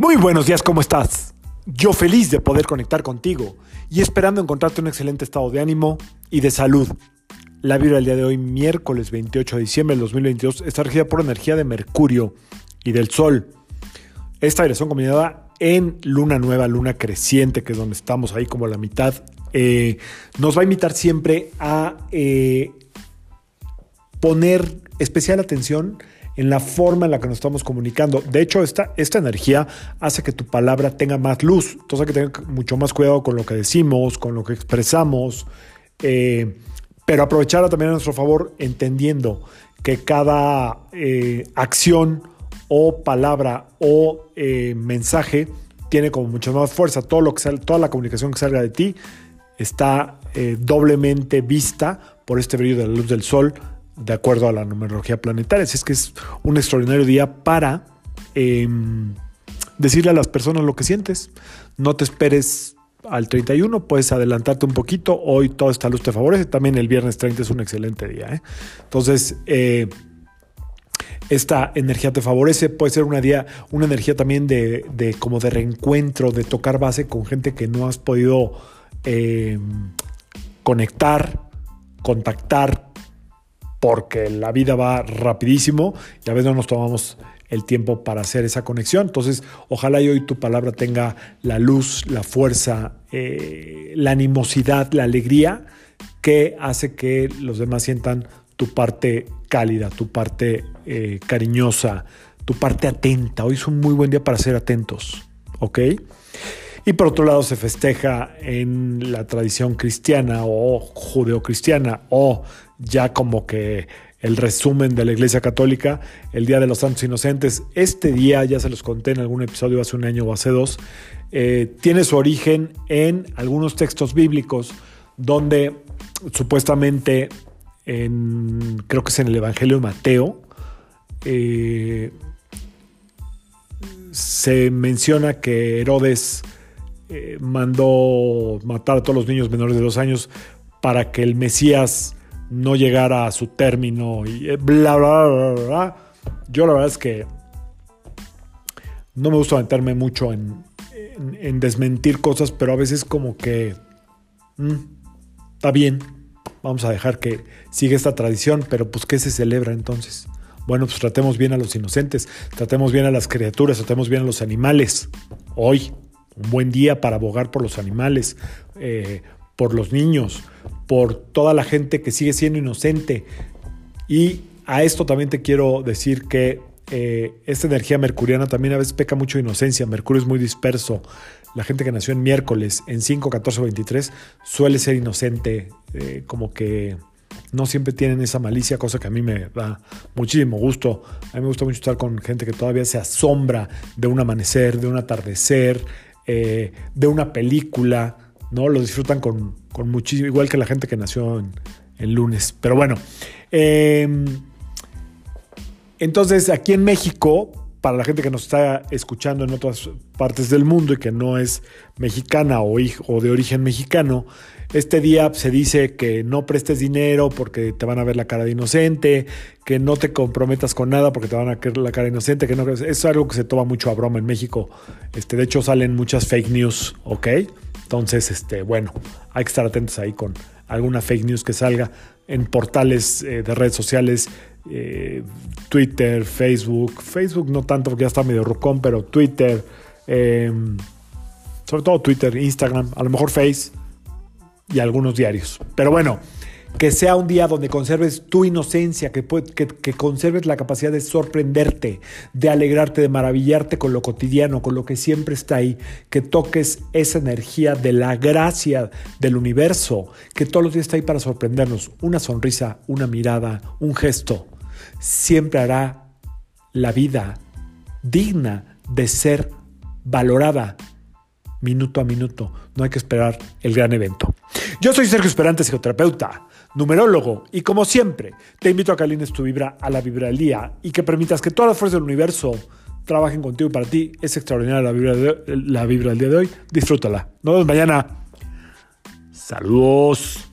Muy buenos días, ¿cómo estás? Yo feliz de poder conectar contigo y esperando encontrarte un excelente estado de ánimo y de salud. La vibra del día de hoy, miércoles 28 de diciembre del 2022, está regida por energía de Mercurio y del Sol. Esta vibración combinada en luna nueva, luna creciente, que es donde estamos ahí como la mitad, eh, nos va a invitar siempre a eh, poner especial atención en la forma en la que nos estamos comunicando. De hecho, esta, esta energía hace que tu palabra tenga más luz. Entonces hay que tener mucho más cuidado con lo que decimos, con lo que expresamos, eh, pero aprovecharla también a nuestro favor, entendiendo que cada eh, acción o palabra o eh, mensaje tiene como mucha más fuerza. Todo lo que sale, toda la comunicación que salga de ti está doblemente vista por este brillo de la luz del sol de acuerdo a la numerología planetaria. Así es que es un extraordinario día para em, decirle a las personas lo que sientes. No te esperes al 31, puedes adelantarte un poquito. Hoy toda esta luz te favorece. También el viernes 30 es un excelente día. ¿eh? Entonces, eh, esta energía te favorece. Puede ser una, día, una energía también de, como de reencuentro, de tocar base con gente que no has podido em, conectar, contactar, porque la vida va rapidísimo y a veces no nos tomamos el tiempo para hacer esa conexión. Entonces, ojalá y hoy tu palabra tenga la luz, la fuerza, eh, la animosidad, la alegría que hace que los demás sientan tu parte cálida, tu parte eh, cariñosa, tu parte atenta. Hoy es un muy buen día para ser atentos, ¿ok? Y por otro lado se festeja en la tradición cristiana o judeocristiana o ya como que el resumen de la Iglesia Católica, el Día de los Santos Inocentes. Este día, ya se los conté en algún episodio hace un año o hace dos, eh, tiene su origen en algunos textos bíblicos donde supuestamente, en, creo que es en el Evangelio de Mateo, eh, se menciona que Herodes eh, mandó matar a todos los niños menores de dos años para que el Mesías no llegara a su término y eh, bla, bla, bla, bla. Yo la verdad es que no me gusta meterme mucho en, en, desmentir cosas, pero a veces como que mm, está bien, vamos a dejar que siga esta tradición, pero pues ¿qué se celebra entonces? Bueno, pues tratemos bien a los inocentes, tratemos bien a las criaturas, tratemos bien a los animales. Hoy, un buen día para abogar por los animales, eh, por los niños, por toda la gente que sigue siendo inocente. Y a esto también te quiero decir que eh, esta energía mercuriana también a veces peca mucho de inocencia. Mercurio es muy disperso. La gente que nació en miércoles, en 5, 14 23, suele ser inocente, eh, como que no siempre tienen esa malicia, cosa que a mí me da muchísimo gusto. A mí me gusta mucho estar con gente que todavía se asombra de un amanecer, de un atardecer, eh, de una película, ¿no? Lo disfrutan con, muchísimo, igual que la gente que nació en, lunes. Pero bueno, em, entonces aquí en México, para la gente que nos está escuchando en otras partes del mundo y que no es mexicana o, de origen mexicano, este día se dice que no prestes dinero porque te van a ver la cara de inocente, que no te comprometas con nada porque te van a ver la cara de inocente, que no es algo que se toma mucho a broma en México. Este, de hecho salen muchas fake news, ¿ok? Entonces, este, bueno, hay que estar atentos ahí con alguna fake news que salga en portales eh, de redes sociales, eh, Twitter, Facebook, Facebook no tanto porque ya está medio rucón, pero Twitter, em, sobre todo Twitter, Instagram, a lo mejor Face y algunos diarios. Pero bueno, que sea un día donde conserves tu inocencia, que, que, conserves la capacidad de sorprenderte, de alegrarte, de maravillarte con lo cotidiano, con lo que siempre está ahí, que toques esa energía de la gracia del universo, que todos los días está ahí para sorprendernos. Una sonrisa, una mirada, un gesto, siempre hará la vida digna de ser valorada minuto a minuto. No hay que esperar el gran evento. Yo soy Sergio Esperante, psicoterapeuta, numerólogo, y como siempre, te invito a que alines tu vibra a la vibra del día y que permitas que todas las fuerzas del universo trabajen contigo y para ti. Es extraordinaria la vibra, la vibra del día de hoy. Disfrútala. Nos vemos mañana. Saludos.